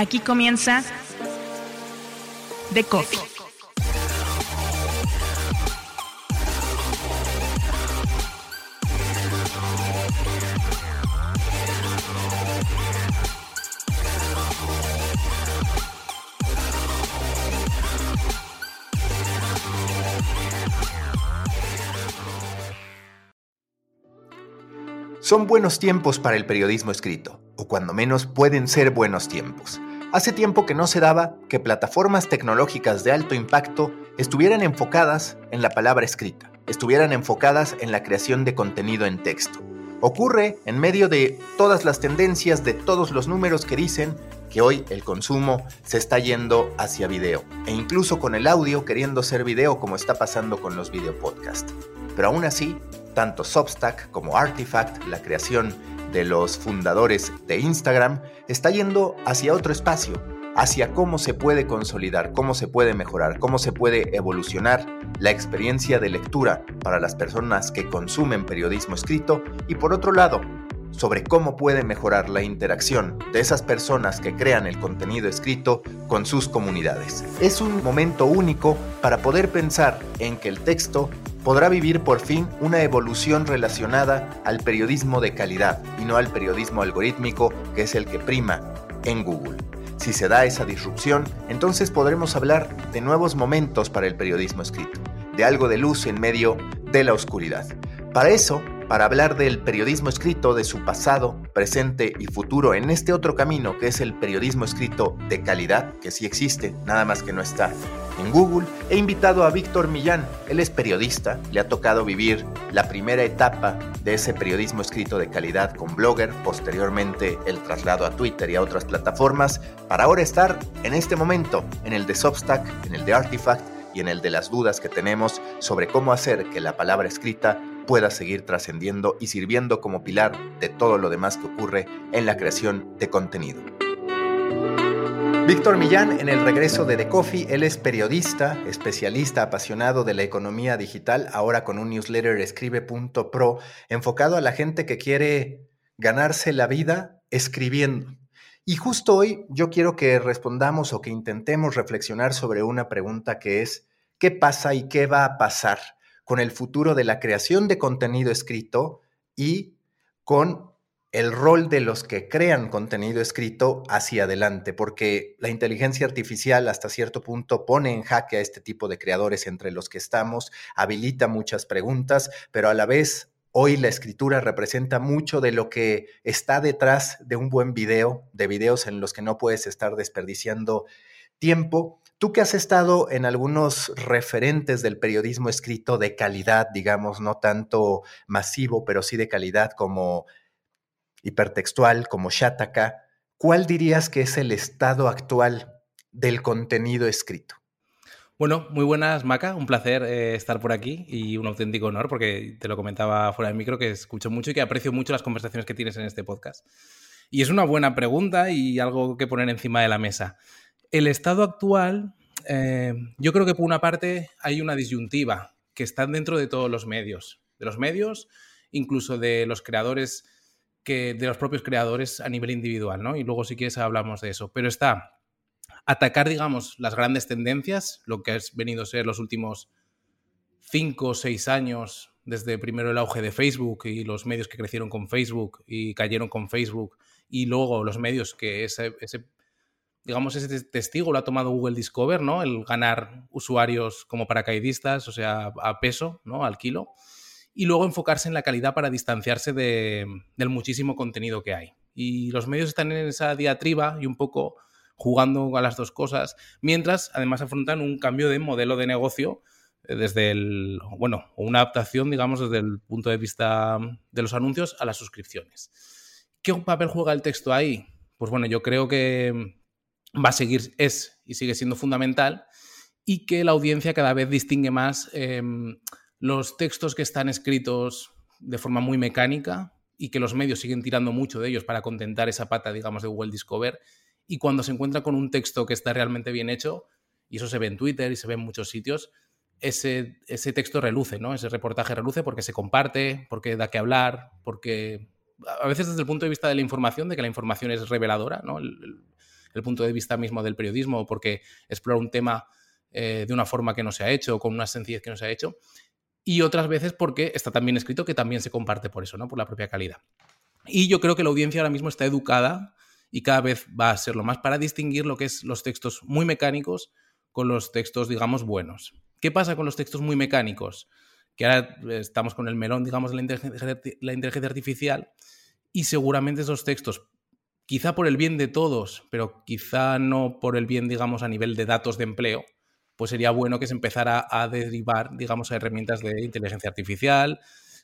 Aquí comienza The Coffee. Son buenos tiempos para el periodismo escrito, o cuando menos pueden ser buenos tiempos. Hace tiempo que no se daba que plataformas tecnológicas de alto impacto estuvieran enfocadas en la palabra escrita, estuvieran enfocadas en la creación de contenido en texto. Ocurre en medio de todas las tendencias, de todos los números que dicen que hoy el consumo se está yendo hacia video, e incluso con el audio queriendo ser video como está pasando con los videopodcasts. Pero aún así, tanto Substack como Artifact, la creación de los fundadores de Instagram, está yendo hacia otro espacio, hacia cómo se puede consolidar, cómo se puede mejorar, cómo se puede evolucionar la experiencia de lectura para las personas que consumen periodismo escrito y por otro lado, sobre cómo puede mejorar la interacción de esas personas que crean el contenido escrito con sus comunidades. Es un momento único para poder pensar en que el texto podrá vivir por fin una evolución relacionada al periodismo de calidad y no al periodismo algorítmico que es el que prima en Google. Si se da esa disrupción, entonces podremos hablar de nuevos momentos para el periodismo escrito, de algo de luz en medio de la oscuridad. Para eso, para hablar del periodismo escrito, de su pasado, presente y futuro en este otro camino que es el periodismo escrito de calidad, que sí existe, nada más que no está en Google, he invitado a Víctor Millán. Él es periodista, le ha tocado vivir la primera etapa de ese periodismo escrito de calidad con Blogger, posteriormente el traslado a Twitter y a otras plataformas, para ahora estar en este momento en el de Substack, en el de Artifact y en el de las dudas que tenemos sobre cómo hacer que la palabra escrita pueda seguir trascendiendo y sirviendo como pilar de todo lo demás que ocurre en la creación de contenido. Víctor Millán, en el regreso de The Coffee, él es periodista, especialista, apasionado de la economía digital, ahora con un newsletter escribe.pro, enfocado a la gente que quiere ganarse la vida escribiendo. Y justo hoy yo quiero que respondamos o que intentemos reflexionar sobre una pregunta que es, ¿qué pasa y qué va a pasar con el futuro de la creación de contenido escrito y con el rol de los que crean contenido escrito hacia adelante, porque la inteligencia artificial hasta cierto punto pone en jaque a este tipo de creadores entre los que estamos, habilita muchas preguntas, pero a la vez hoy la escritura representa mucho de lo que está detrás de un buen video, de videos en los que no puedes estar desperdiciando tiempo. Tú que has estado en algunos referentes del periodismo escrito de calidad, digamos, no tanto masivo, pero sí de calidad como hipertextual, como Shataka, ¿cuál dirías que es el estado actual del contenido escrito? Bueno, muy buenas, Maca. Un placer eh, estar por aquí y un auténtico honor, porque te lo comentaba fuera del micro, que escucho mucho y que aprecio mucho las conversaciones que tienes en este podcast. Y es una buena pregunta y algo que poner encima de la mesa. El estado actual, eh, yo creo que por una parte hay una disyuntiva que está dentro de todos los medios, de los medios, incluso de los creadores, que, de los propios creadores a nivel individual, ¿no? Y luego si quieres hablamos de eso. Pero está atacar, digamos, las grandes tendencias, lo que ha venido a ser los últimos cinco o seis años, desde primero el auge de Facebook y los medios que crecieron con Facebook y cayeron con Facebook, y luego los medios que ese, ese digamos, ese testigo lo ha tomado Google Discover, ¿no? El ganar usuarios como paracaidistas, o sea, a peso, ¿no? Al kilo. Y luego enfocarse en la calidad para distanciarse del muchísimo contenido que hay. Y los medios están en esa diatriba y un poco jugando a las dos cosas, mientras además afrontan un cambio de modelo de negocio eh, desde el, bueno, una adaptación, digamos, desde el punto de vista de los anuncios a las suscripciones. ¿Qué papel juega el texto ahí? Pues bueno, yo creo que va a seguir, es y sigue siendo fundamental, y que la audiencia cada vez distingue más em, los textos que están escritos de forma muy mecánica y que los medios siguen tirando mucho de ellos para contentar esa pata, digamos, de Google Discover. Y cuando se encuentra con un texto que está realmente bien hecho, y eso se ve en Twitter y se ve en muchos sitios, ese, ese texto reluce, ¿no? Ese reportaje reluce porque se comparte, porque da que hablar, porque a veces desde el punto de vista de la información, de que la información es reveladora, ¿no? el punto de vista mismo del periodismo porque explora un tema eh, de una forma que no se ha hecho con una sencillez que no se ha hecho. Y otras veces porque está también escrito que también se comparte por eso, ¿no? Por la propia calidad. Y yo creo que la audiencia ahora mismo está educada y cada vez va a serlo más para distinguir lo que es los textos muy mecánicos con los textos, digamos, buenos. ¿Qué pasa con los textos muy mecánicos? Que ahora estamos con el melón, digamos, de la inteligencia artificial y seguramente esos textos, quizá por el bien de todos, pero quizá no por el bien, digamos, a nivel de datos de empleo, pues sería bueno que se empezara a derivar, digamos, a herramientas de inteligencia artificial,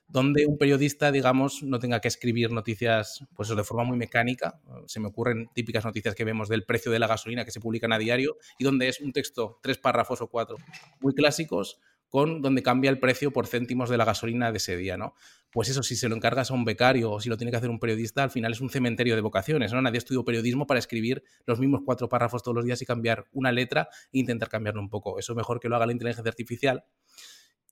donde un periodista, digamos, no tenga que escribir noticias pues de forma muy mecánica. Se me ocurren típicas noticias que vemos del precio de la gasolina que se publican a diario y donde es un texto, tres párrafos o cuatro, muy clásicos, con donde cambia el precio por céntimos de la gasolina de ese día, ¿no? Pues eso, si se lo encargas a un becario o si lo tiene que hacer un periodista, al final es un cementerio de vocaciones, ¿no? Nadie estudió periodismo para escribir los mismos cuatro párrafos todos los días y cambiar una letra e intentar cambiarlo un poco. Eso es mejor que lo haga la inteligencia artificial.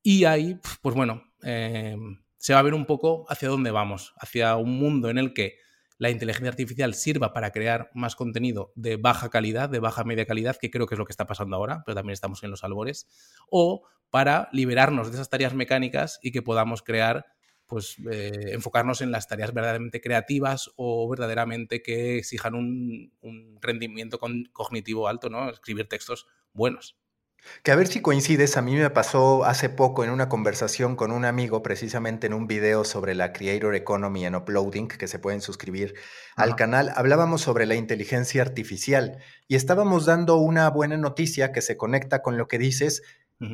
Y ahí, pues bueno, eh, se va a ver un poco hacia dónde vamos, hacia un mundo en el que la inteligencia artificial sirva para crear más contenido de baja calidad, de baja media calidad, que creo que es lo que está pasando ahora, pero también estamos en los albores, o para liberarnos de esas tareas mecánicas y que podamos crear, pues eh, enfocarnos en las tareas verdaderamente creativas o verdaderamente que exijan un, un rendimiento cognitivo alto, ¿no? Escribir textos buenos. Que a ver si coincides, a mí me pasó hace poco en una conversación con un amigo, precisamente en un video sobre la Creator Economy en Uploading, que se pueden suscribir al canal, hablábamos sobre la inteligencia artificial y estábamos dando una buena noticia que se conecta con lo que dices,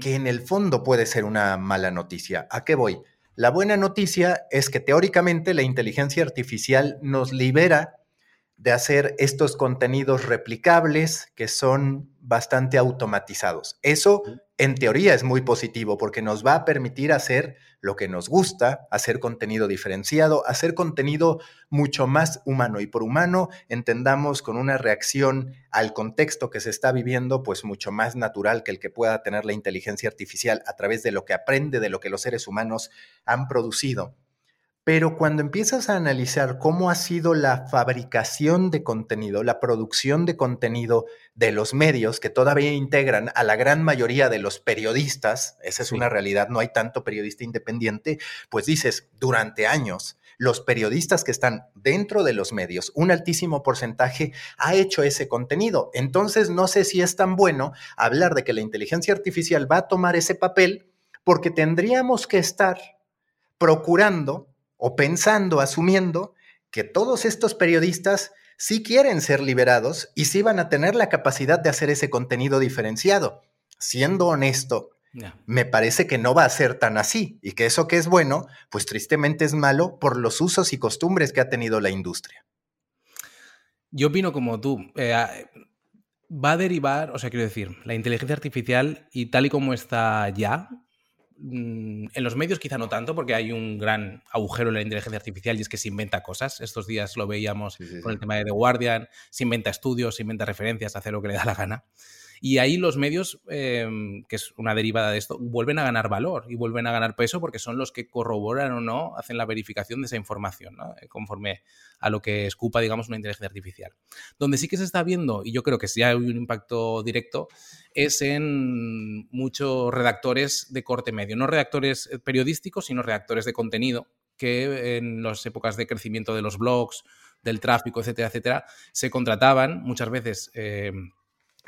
que en el fondo puede ser una mala noticia. ¿A qué voy? La buena noticia es que teóricamente la inteligencia artificial nos libera de hacer estos contenidos replicables que son bastante automatizados. Eso en teoría es muy positivo porque nos va a permitir hacer lo que nos gusta, hacer contenido diferenciado, hacer contenido mucho más humano. Y por humano entendamos con una reacción al contexto que se está viviendo, pues mucho más natural que el que pueda tener la inteligencia artificial a través de lo que aprende de lo que los seres humanos han producido. Pero cuando empiezas a analizar cómo ha sido la fabricación de contenido, la producción de contenido de los medios que todavía integran a la gran mayoría de los periodistas, esa es una realidad, no hay tanto periodista independiente, pues dices, durante años, los periodistas que están dentro de los medios, un altísimo porcentaje ha hecho ese contenido. Entonces, no sé si es tan bueno hablar de que la inteligencia artificial va a tomar ese papel porque tendríamos que estar procurando o pensando, asumiendo que todos estos periodistas sí quieren ser liberados y sí van a tener la capacidad de hacer ese contenido diferenciado. Siendo honesto, me parece que no va a ser tan así y que eso que es bueno, pues tristemente es malo por los usos y costumbres que ha tenido la industria. Yo opino como tú. Eh, va a derivar, o sea, quiero decir, la inteligencia artificial y tal y como está ya, en los medios quizá no tanto, porque hay un gran agujero en la inteligencia artificial y es que se inventa cosas. Estos días lo veíamos con el tema de The Guardian, se inventa estudios, se inventa referencias, hace lo que le da la gana. Y ahí los medios, em, que es una derivada de esto, vuelven a ganar valor y vuelven a ganar peso porque son los que corroboran o no, hacen la verificación de esa información, eh, conforme a lo que escupa, digamos, una inteligencia artificial. Donde sí que se está viendo, y yo creo que sí hay un impacto directo, es en muchos redactores de corte medio. No redactores eh, periodísticos, sino redactores de contenido que en las épocas de crecimiento de los blogs, del tráfico, etcétera, etcétera, se contrataban muchas veces em,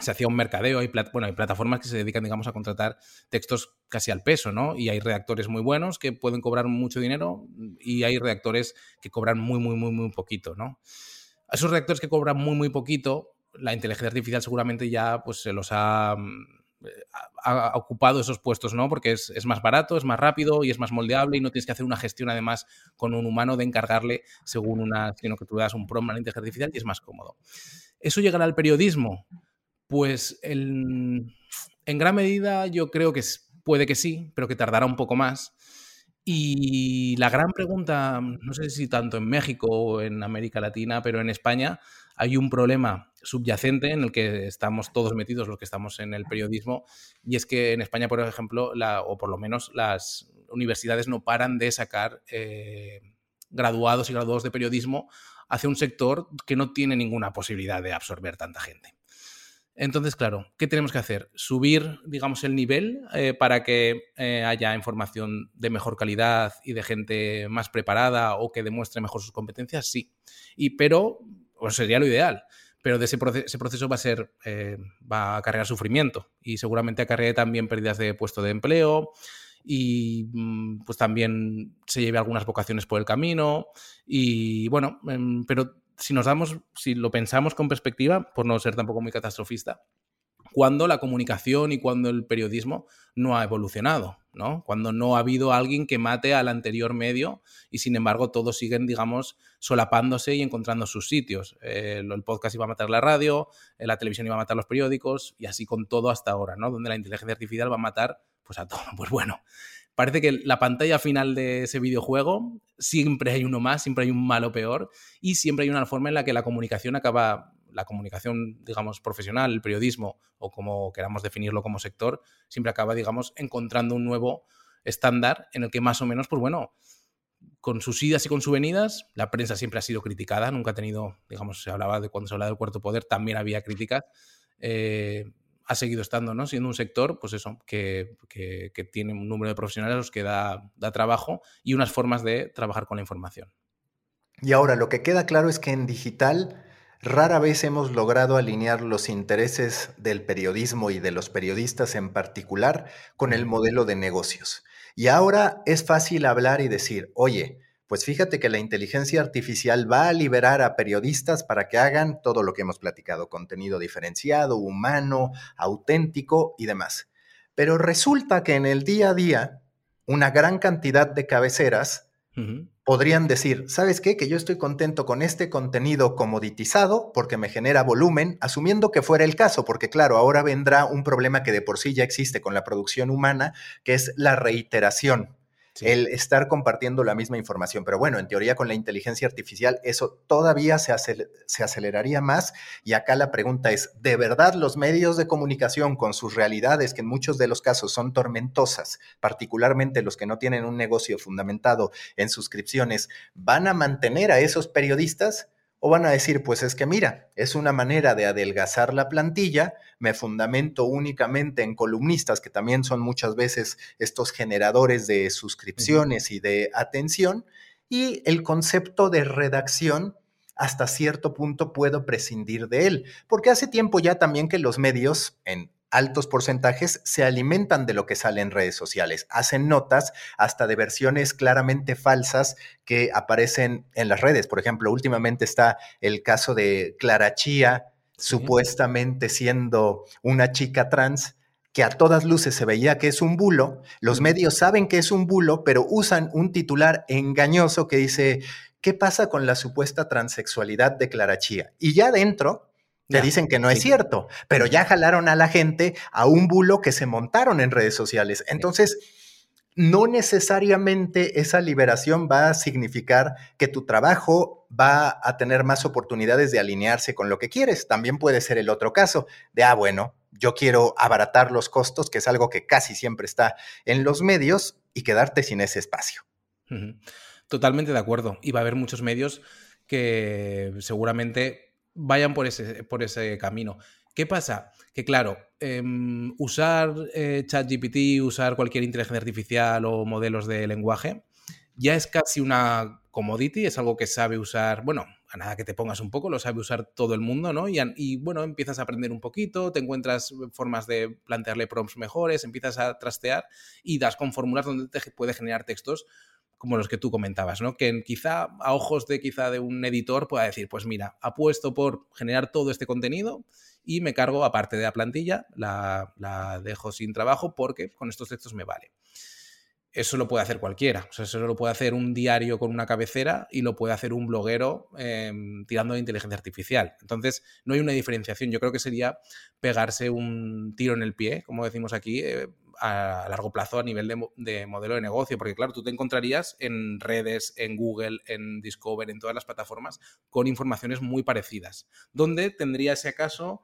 se hacía un mercadeo, hay, bueno, hay plataformas que se dedican, digamos, a contratar textos casi al peso, ¿no? Y hay redactores muy buenos que pueden cobrar mucho dinero y hay redactores que cobran muy, muy, muy, muy poquito, ¿no? A esos redactores que cobran muy, muy poquito, la inteligencia artificial seguramente ya pues, se los ha, ha, ocupado esos puestos, ¿no? Porque es, es, más barato, es más rápido y es más moldeable y no tienes que hacer una gestión además con un humano de encargarle según una, sino que tú le das un prompt a la inteligencia artificial y es más cómodo. ¿Eso llegará al periodismo? Pues en gran medida yo creo que puede que sí, pero que tardará un poco más. Y la gran pregunta, no sé si tanto en México o en América Latina, pero en España hay un problema subyacente en el que estamos todos metidos los que estamos en el periodismo, y es que en España, por ejemplo, o por lo menos las universidades no paran de sacar eh, graduados y graduados de periodismo hacia un sector que no tiene ninguna posibilidad de absorber tanta gente. Entonces, claro, ¿qué tenemos que hacer? ¿Subir, digamos, el nivel eh, para que eh, haya información de mejor calidad y de gente más preparada o que demuestre mejor sus competencias? Sí. Y, pero, pues sería lo ideal. Pero de ese, ese proceso va a ser, eh, va a acarrear sufrimiento y seguramente acarrea también pérdidas de puesto de empleo y mm, pues también se lleve algunas vocaciones por el camino y bueno, em, pero si nos damos, si lo pensamos con perspectiva, por no ser tampoco muy catastrofista, cuando la comunicación y cuando el periodismo no ha evolucionado, ¿no? Cuando no ha habido alguien que mate al anterior medio y sin embargo todos siguen, digamos, solapándose y encontrando sus sitios. Eh, el podcast iba a matar la radio, eh, la televisión iba a matar los periódicos y así con todo hasta ahora, ¿no? Donde la inteligencia artificial va a matar pues a todo. Pues bueno, parece que la pantalla final de ese videojuego siempre hay uno más, siempre hay un malo peor y siempre hay una forma en la que la comunicación acaba, la comunicación, digamos, profesional, el periodismo o como queramos definirlo como sector, siempre acaba, digamos, encontrando un nuevo estándar en el que más o menos, pues bueno, con sus idas y con sus venidas, la prensa siempre ha sido criticada, nunca ha tenido, digamos, se hablaba de cuando se hablaba del cuarto poder, también había críticas. Eh, ha seguido estando, ¿no? Siendo un sector, pues eso, que, tiene un número de profesionales a los que da, da trabajo y unas formas de trabajar con la información. Y ahora, lo que queda claro es que en digital rara vez hemos logrado alinear los intereses del periodismo y de los periodistas en particular con el modelo de negocios. Y ahora es fácil hablar y decir, oye, pues fíjate que la inteligencia artificial va a liberar a periodistas para que hagan todo lo que hemos platicado, contenido diferenciado, humano, auténtico y demás. Pero resulta que en el día a día, una gran cantidad de cabeceras podrían decir, ¿sabes qué? Que yo estoy contento con este contenido comoditizado porque me genera volumen, asumiendo que fuera el caso, porque claro, ahora vendrá un problema que de por sí ya existe con la producción humana, que es la reiteración el estar compartiendo la misma información. Pero bueno, en teoría con la inteligencia artificial eso todavía se, se aceleraría más. Y acá la pregunta es, ¿de verdad los medios de comunicación con sus realidades, que en muchos de los casos son tormentosas, particularmente los que no tienen un negocio fundamentado en suscripciones, van a mantener a esos periodistas? O van a decir, pues es que mira, es una manera de adelgazar la plantilla, me fundamento únicamente en columnistas, que también son muchas veces estos generadores de suscripciones y de atención, y el concepto de redacción hasta cierto punto puedo prescindir de él, porque hace tiempo ya también que los medios en altos porcentajes se alimentan de lo que sale en redes sociales. Hacen notas hasta de versiones claramente falsas que aparecen en las redes. Por ejemplo, últimamente está el caso de Clara Chía, supuestamente siendo una chica trans que a todas luces se veía que es un bulo. Los medios saben que es un bulo, pero usan un titular engañoso que dice, ¿qué pasa con la supuesta transexualidad de Clara Chía? Y ya dentro te dicen que no es cierto, pero ya jalaron a la gente a un bulo que se montaron en redes sociales. Entonces, no necesariamente esa liberación va a significar que tu trabajo va a tener más oportunidades de alinearse con lo que quieres. También puede ser el otro caso de, ah, bueno, yo quiero abaratar los costos, que es algo que casi siempre está en los medios, y quedarte sin ese espacio. Totalmente de acuerdo. Y va a haber muchos medios que seguramente vayan por ese, por ese camino. ¿Qué pasa? Que claro, em, usar eh, ChatGPT, usar cualquier inteligencia artificial o modelos de lenguaje, ya es casi una commodity, es algo que sabe usar, bueno, a nada que te pongas un poco, lo sabe usar todo el mundo, ¿no? Y, y, bueno, empiezas a aprender un poquito, te encuentras formas de plantearle prompts mejores, empiezas a trastear y das con fórmulas donde te puede generar textos como los que tú comentabas, ¿no? Que quizá a ojos de quizá de un editor pueda decir, pues mira, apuesto por generar todo este contenido y me cargo, aparte de la plantilla, la, la dejo sin trabajo porque con estos textos me vale eso lo puede hacer cualquiera. Eso lo puede hacer un diario con una cabecera y lo puede hacer un bloguero em, tirando de inteligencia artificial. Entonces, no hay una diferenciación. Yo creo que sería pegarse un tiro en el pie, como decimos aquí, eh, a largo plazo a nivel de, de, modelo de negocio. Porque, claro, tú te encontrarías en redes, en Google, en Discover, en todas las plataformas, con informaciones muy parecidas. Donde tendría ese acaso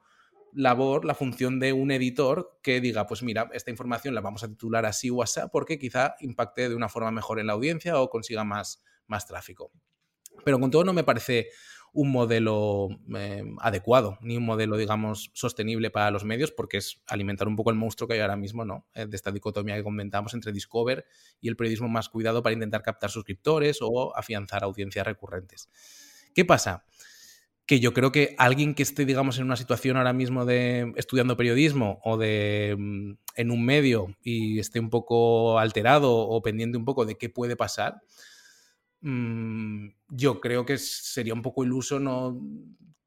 labor, la función de un editor que diga, pues mira, esta información la vamos a titular así o así porque quizá impacte de una forma mejor en la audiencia o consiga más, más tráfico. Pero con todo no me parece un modelo eh, adecuado, ni un modelo, digamos, sostenible para los medios, porque es alimentar un poco el monstruo que hay ahora mismo, ¿no? Eh, de esta dicotomía que comentamos entre Discover y el periodismo más cuidado para intentar captar suscriptores o afianzar audiencias recurrentes. ¿Qué pasa? que yo creo que alguien que esté, digamos, en una situación ahora mismo de estudiando periodismo o de mm, en un medio y esté un poco alterado o pendiente un poco de qué puede pasar, mm, yo creo que sería un poco iluso no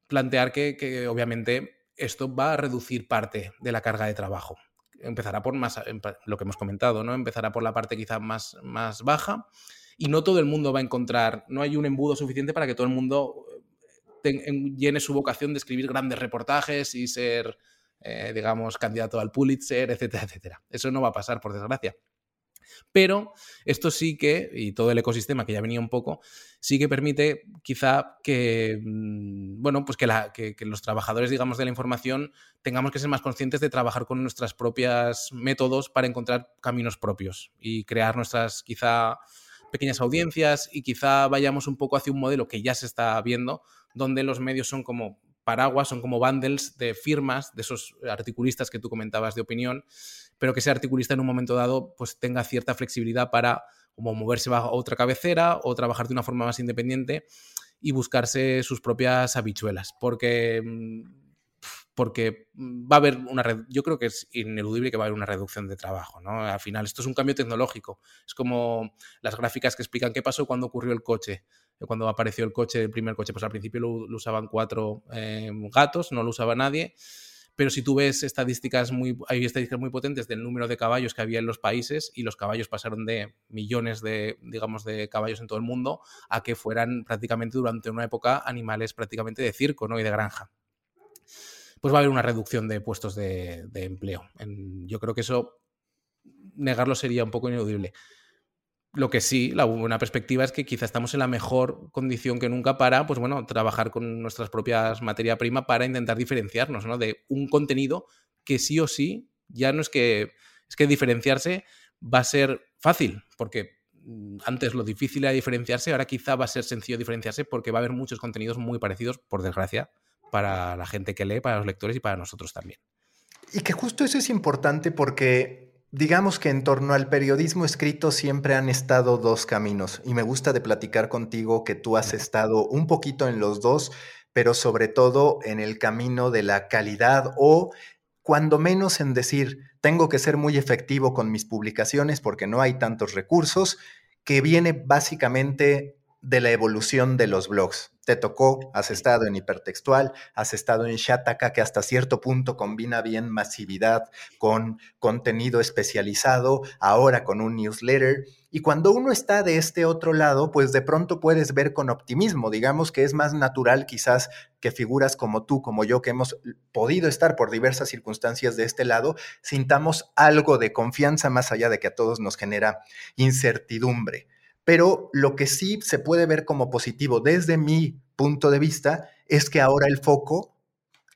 plantear que, obviamente esto va a reducir parte de la carga de trabajo. Empezará por más lo que hemos comentado, ¿no? Empezará por la parte quizá más, más baja y no todo el mundo va a encontrar, no hay un embudo suficiente para que todo el mundo llene su vocación de escribir grandes reportajes y ser, eh, digamos, candidato al Pulitzer, etcétera, etcétera. Eso no va a pasar, por desgracia. Pero esto sí que, y todo el ecosistema que ya venía un poco, sí que permite quizá que, mm, bueno, pues que, que, los trabajadores, digamos, de la información tengamos que ser más conscientes de trabajar con nuestras propias métodos para encontrar caminos propios y crear nuestras quizá pequeñas audiencias y quizá vayamos un poco hacia un modelo que ya se está viendo, donde los medios son como paraguas, son como bundles de firmas de esos articulistas que tú comentabas de opinión, pero que ese articulista en un momento dado pues tenga cierta flexibilidad para como moverse a otra cabecera o trabajar de una forma más independiente y buscarse sus propias habichuelas, porque mm, porque va a haber una yo creo que es ineludible que va a haber una reducción de trabajo, ¿no? Al final esto es un cambio tecnológico, es como las gráficas que explican qué pasó cuando ocurrió el coche cuando apareció el coche, el primer coche, pues al principio lo, usaban cuatro em, gatos, no lo usaba nadie. Pero si tú ves estadísticas muy, hay estadísticas muy potentes del número de caballos que había en los países y los caballos pasaron de millones de, digamos, de caballos en todo el mundo a que fueran prácticamente durante una época animales prácticamente de circo ¿no? y de granja. Pues va a haber una reducción de puestos de, empleo. yo creo que eso negarlo sería un poco ineludible. Lo que sí, la buena perspectiva es que quizá estamos en la mejor condición que nunca para, pues bueno, trabajar con nuestras propias materia prima para intentar diferenciarnos, ¿no? De un contenido que sí o sí, ya no es que, es que diferenciarse va a ser fácil, porque mm, antes lo difícil era diferenciarse, ahora quizá va a ser sencillo diferenciarse porque va a haber muchos contenidos muy parecidos, por desgracia, para la gente que lee, para los lectores y para nosotros también. Y que justo eso es importante porque Digamos que en torno al periodismo escrito siempre han estado dos caminos y me gusta de platicar contigo que tú has estado un poquito en los dos, pero sobre todo en el camino de la calidad o cuando menos en decir, tengo que ser muy efectivo con mis publicaciones porque no hay tantos recursos, que viene básicamente de la evolución de los blogs te tocó, has estado en hipertextual, has estado en Shataka, que hasta cierto punto combina bien masividad con contenido especializado, ahora con un newsletter. Y cuando uno está de este otro lado, pues de pronto puedes ver con optimismo, digamos que es más natural quizás que figuras como tú, como yo, que hemos podido estar por diversas circunstancias de este lado, sintamos algo de confianza más allá de que a todos nos genera incertidumbre. Pero lo que sí se puede ver como positivo desde mi punto de vista es que ahora el foco,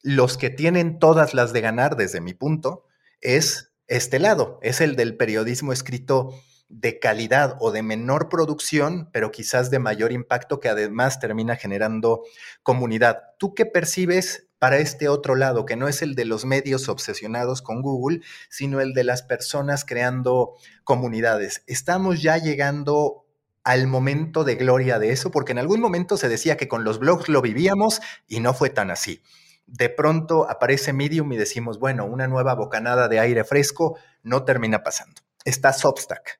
los que tienen todas las de ganar desde mi punto, es este lado, es el del periodismo escrito de calidad o de menor producción, pero quizás de mayor impacto que además termina generando comunidad. ¿Tú qué percibes para este otro lado, que no es el de los medios obsesionados con Google, sino el de las personas creando comunidades? ¿Estamos ya llegando al momento de gloria de eso, porque en algún momento se decía que con los blogs lo vivíamos y no fue tan así. De pronto aparece Medium y decimos, bueno, una nueva bocanada de aire fresco no termina pasando. Está Substack.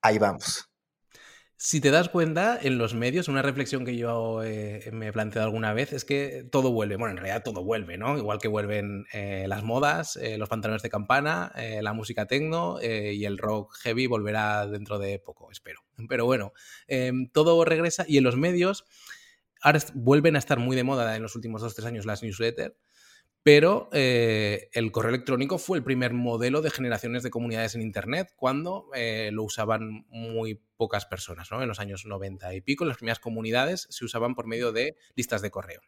Ahí vamos. Si te das cuenta, en los medios, una reflexión que yo eh, me he planteado alguna vez es que todo vuelve. Bueno, en realidad todo vuelve, ¿no? Igual que vuelven eh, las modas, eh, los pantalones de campana, la música techno y el rock heavy volverá dentro de poco, espero. Pero bueno, todo regresa y en los medios ahora vuelven a estar muy de moda en los últimos dos o tres años las newsletters pero eh, el correo electrónico fue el primer modelo de generaciones de comunidades en Internet cuando eh, lo usaban muy pocas personas, ¿no? En los años 90 y pico, las primeras comunidades se usaban por medio de listas de correo.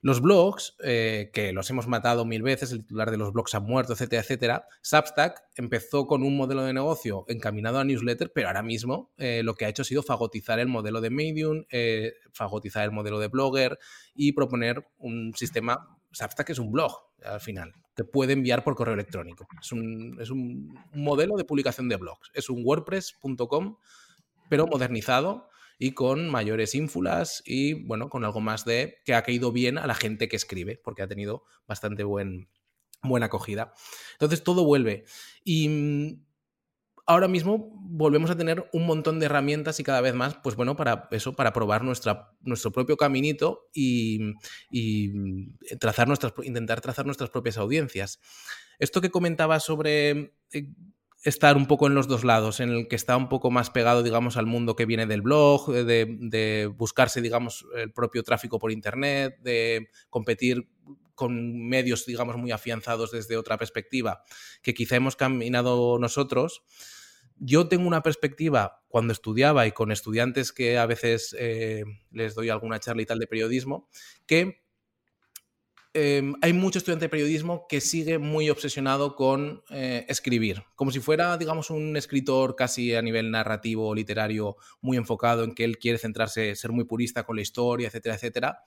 Los blogs, eh, que los hemos matado mil veces, el titular de los blogs ha muerto, etcétera, etcétera. Substack empezó con un modelo de negocio encaminado a newsletter, pero ahora mismo lo que ha hecho ha sido fagotizar el modelo de Medium, fagotizar el modelo de Blogger y proponer un sistema. Substack es un blog al final, te puede enviar por correo electrónico. Es un, es un modelo de publicación de blogs. Es un WordPress.com, pero modernizado y con mayores ínfulas y bueno, con algo más de que ha caído bien a la gente que escribe, porque ha tenido bastante buen, buena acogida. Entonces todo vuelve. Y mm, ahora mismo volvemos a tener un montón de herramientas y cada vez más, pues bueno, para eso, para probar nuestra, nuestro propio caminito y, y trazar nuestras, intentar trazar nuestras propias audiencias. Esto que comentaba sobre eh, estar un poco en los dos lados, en el que está un poco más pegado, digamos, al mundo que viene del blog, de, buscarse, digamos, el propio tráfico por Internet, de competir con medios, digamos, muy afianzados desde otra perspectiva, que quizá hemos caminado nosotros. Yo tengo una perspectiva cuando estudiaba y con estudiantes que a veces eh, les doy alguna charla y tal de periodismo, que Em, hay mucho estudiante de periodismo que sigue muy obsesionado con eh, escribir, como si fuera, digamos, un escritor casi a nivel narrativo, literario, muy enfocado en que él quiere centrarse, ser muy purista con la historia, etcétera, etcétera.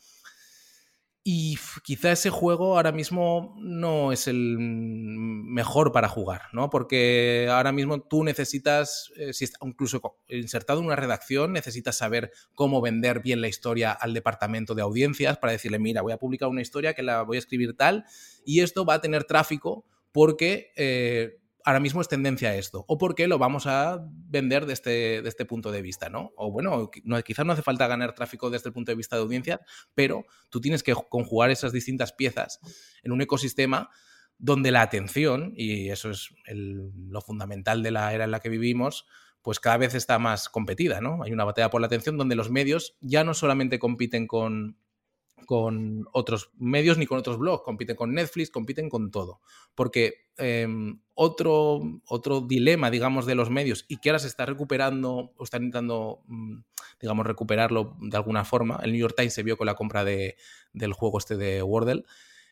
Y quizá ese juego ahora mismo no es el mejor para jugar, ¿no? Porque ahora mismo tú necesitas, eh, si está incluso insertado en una redacción, necesitas saber cómo vender bien la historia al departamento de audiencias para decirle, mira, voy a publicar una historia que la voy a escribir tal y esto va a tener tráfico porque eh, ahora mismo es tendencia a esto, o porque lo vamos a vender desde este, este punto de vista, ¿no? O bueno, no, quizás no hace falta ganar tráfico desde el punto de vista de audiencia, pero tú tienes que conjugar esas distintas piezas en un ecosistema donde la atención, y eso es lo fundamental de la era en la que vivimos, pues cada vez está más competida, ¿no? Hay una batalla por la atención donde los medios ya no solamente compiten con con otros medios ni con otros blogs, compiten con Netflix, compiten con todo. Porque em, otro, otro dilema, digamos, de los medios y que ahora se está recuperando o está intentando, mm, digamos, recuperarlo de alguna forma, el New York Times se vio con la compra de, del juego este de Wordle,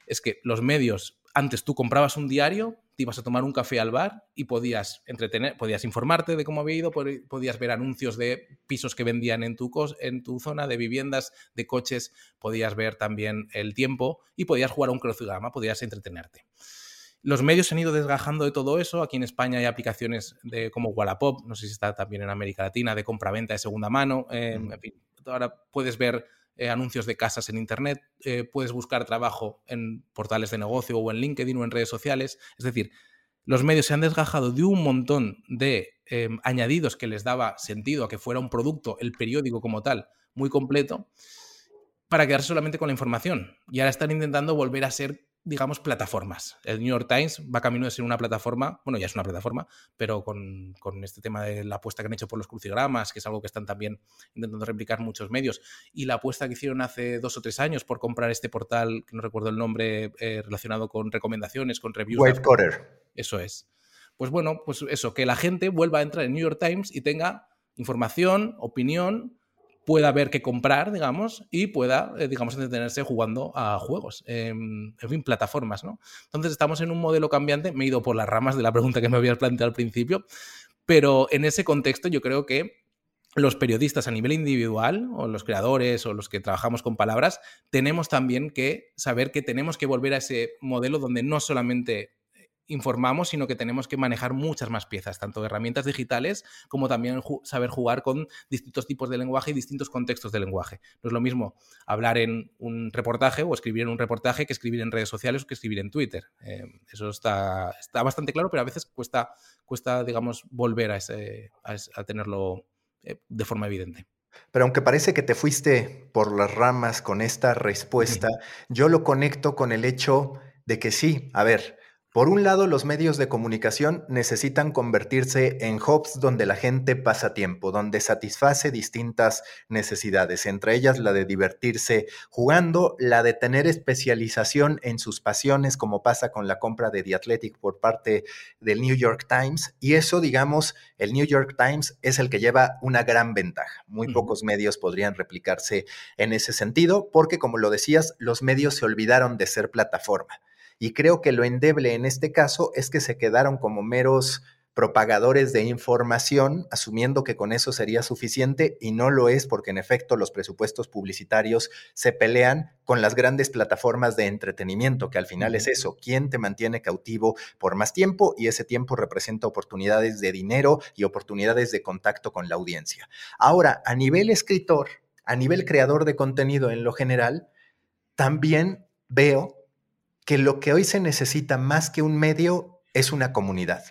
es que los medios, antes tú comprabas un diario te ibas a tomar un café al bar y podías entretener, podías informarte de cómo había ido, podías ver anuncios de pisos que vendían en tu, en tu zona, de viviendas, de coches, podías ver también el tiempo y podías jugar a un crucigrama, podías entretenerte. Los medios se han ido desgajando de todo eso. Aquí en España hay aplicaciones de, como Wallapop, no sé si está también en América Latina, de compra-venta de segunda mano. Eh, mm. En fin, ahora puedes ver eh, anuncios de casas en Internet, eh, puedes buscar trabajo en portales de negocio o en LinkedIn o en redes sociales. Es decir, los medios se han desgajado de un montón de em, añadidos que les daba sentido a que fuera un producto, el periódico como tal, muy completo, para quedarse solamente con la información. Y ahora están intentando volver a ser digamos, plataformas. El New York Times va camino de ser una plataforma, bueno, ya es una plataforma, pero con, este tema de la apuesta que han hecho por los crucigramas, que es algo que están también intentando replicar muchos medios, y la apuesta que hicieron hace dos o tres años por comprar este portal, que no recuerdo el nombre, eh, relacionado con recomendaciones, con reviews. White Eso es. Pues bueno, pues eso, que la gente vuelva a entrar en New York Times y tenga información, opinión, pueda ver qué comprar, digamos, y pueda, eh, digamos, entretenerse jugando a juegos, en fin, plataformas, ¿no? Entonces estamos en un modelo cambiante, me he ido por las ramas de la pregunta que me habías planteado al principio, pero en ese contexto yo creo que los periodistas a nivel individual, o los creadores, o los que trabajamos con palabras, tenemos también que saber que tenemos que volver a ese modelo donde no solamente informamos, sino que tenemos que manejar muchas más piezas, tanto herramientas digitales como también saber jugar con distintos tipos de lenguaje y distintos contextos de lenguaje. No es lo mismo hablar en un reportaje o escribir en un reportaje que escribir en redes sociales o que escribir en Twitter. Eh, eso está, está bastante claro, pero a veces cuesta, cuesta digamos, volver a, ese, a, tenerlo eh, de forma evidente. Pero aunque parece que te fuiste por las ramas con esta respuesta, yo lo conecto con el hecho de que sí, a ver, Por un lado, los medios de comunicación necesitan convertirse en hubs donde la gente pasa tiempo, donde satisface distintas necesidades, entre ellas la de divertirse jugando, la de tener especialización en sus pasiones, como pasa con la compra de The Athletic por parte del New York Times. Y eso, digamos, el New York Times es el que lleva una gran ventaja. Muy pocos medios podrían replicarse en ese sentido, porque, como lo decías, los medios se olvidaron de ser plataforma. Y creo que lo endeble en este caso es que se quedaron como meros propagadores de información, asumiendo que con eso sería suficiente y no lo es porque en efecto los presupuestos publicitarios se pelean con las grandes plataformas de entretenimiento, que al final es eso, quién te mantiene cautivo por más tiempo y ese tiempo representa oportunidades de dinero y oportunidades de contacto con la audiencia. Ahora, a nivel escritor, a nivel creador de contenido en lo general, también veo que lo que hoy se necesita más que un medio es una comunidad.